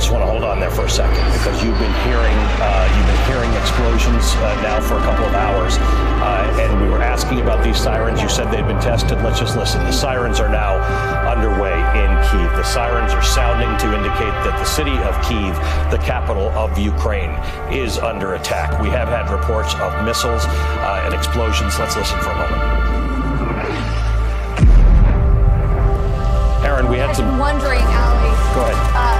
Just want to hold on there for a second because you've been hearing uh, you've been hearing explosions uh, now for a couple of hours, uh, and we were asking about these sirens. You said they'd been tested. Let's just listen. The sirens are now underway in Kiev. The sirens are sounding to indicate that the city of Kiev, the capital of Ukraine, is under attack. We have had reports of missiles uh, and explosions. Let's listen for a moment. Aaron, we had I've some. wondering, Ali. Go ahead. Uh.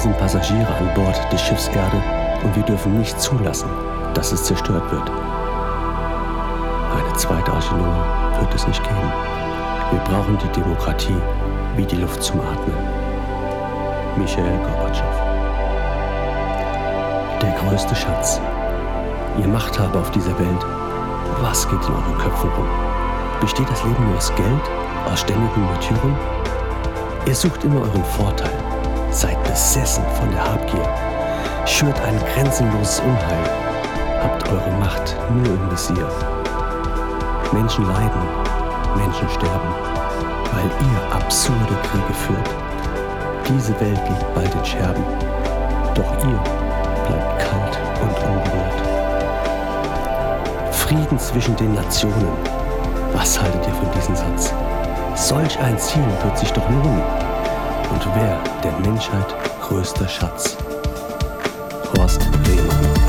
sind Passagiere an Bord des Schiffs Erde und wir dürfen nicht zulassen, dass es zerstört wird. Eine zweite Archäologie wird es nicht geben. Wir brauchen die Demokratie wie die Luft zum Atmen. Michael Gorbatschow. Der größte Schatz. Ihr Machthaber auf dieser Welt, was geht in euren Köpfen rum? Besteht das Leben nur aus Geld, aus ständigen Märtyrern? Ihr sucht immer euren Vorteil, besessen von der Habgier, schürt ein grenzenloses Unheil, habt eure Macht nur im Visier. Menschen leiden, Menschen sterben, weil ihr absurde Kriege führt. Diese Welt liegt bald in Scherben, doch ihr bleibt kalt und unberührt. Frieden zwischen den Nationen. Was haltet ihr von diesem Satz? Solch ein Ziel wird sich doch lohnen. Und wer der Menschheit größter Schatz? Horst Rehmann.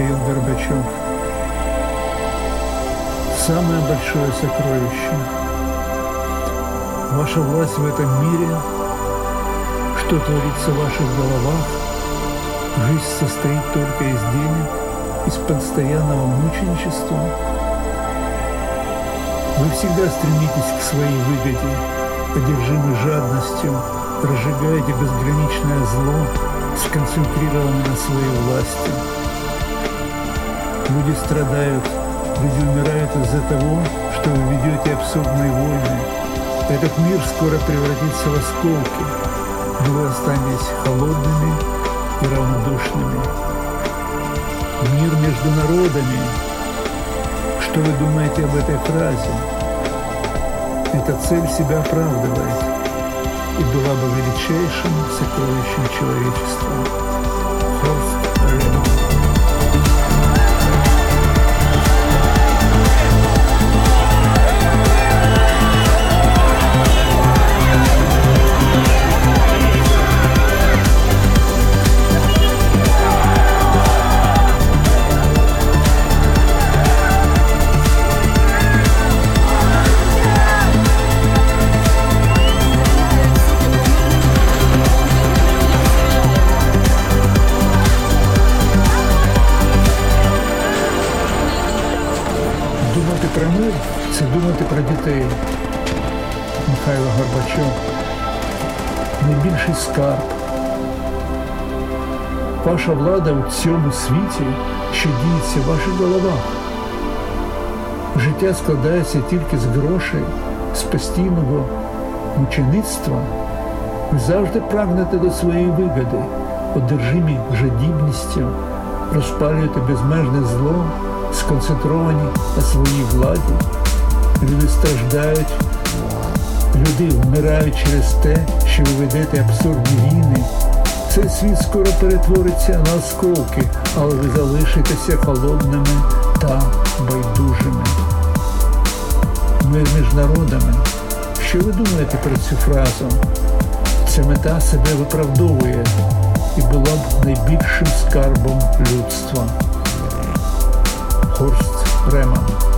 Михаил Горбачев. Самое большое сокровище. Ваша власть в этом мире, что творится в ваших головах, жизнь состоит только из денег, из постоянного мученичества. Вы всегда стремитесь к своей выгоде, одержимы жадностью, разжигаете безграничное зло, сконцентрированы на своей власти. Люди страдают, люди умирают из-за того, что вы ведете абсурдные войны. Этот мир скоро превратится в осколки, но вы останетесь холодными и равнодушными. Мир между народами. Что вы думаете об этой фразе? Эта цель себя оправдывает и была бы величайшим сокровищем человечества. Мир це думати про дітей. Михайло Горбачов. Найбільший скарб. Ваша влада у цьому світі, що діється в ваших головах. Життя складається тільки з грошей, з постійного мучеництва. Ви завжди прагнете до своєї вигоди, одержимі жадібністю, розпалюєте безмежне зло, сконцентровані на своїй владі. Люди страждають, люди вмирають через те, що ви ведете абсурдні війни. Цей світ скоро перетвориться на осколки, але ви залишитеся холодними та байдужими. Мир між народами. Що ви думаєте про цю фразу? Ця мета себе виправдовує і була б найбільшим скарбом людства. Horst Rehmann.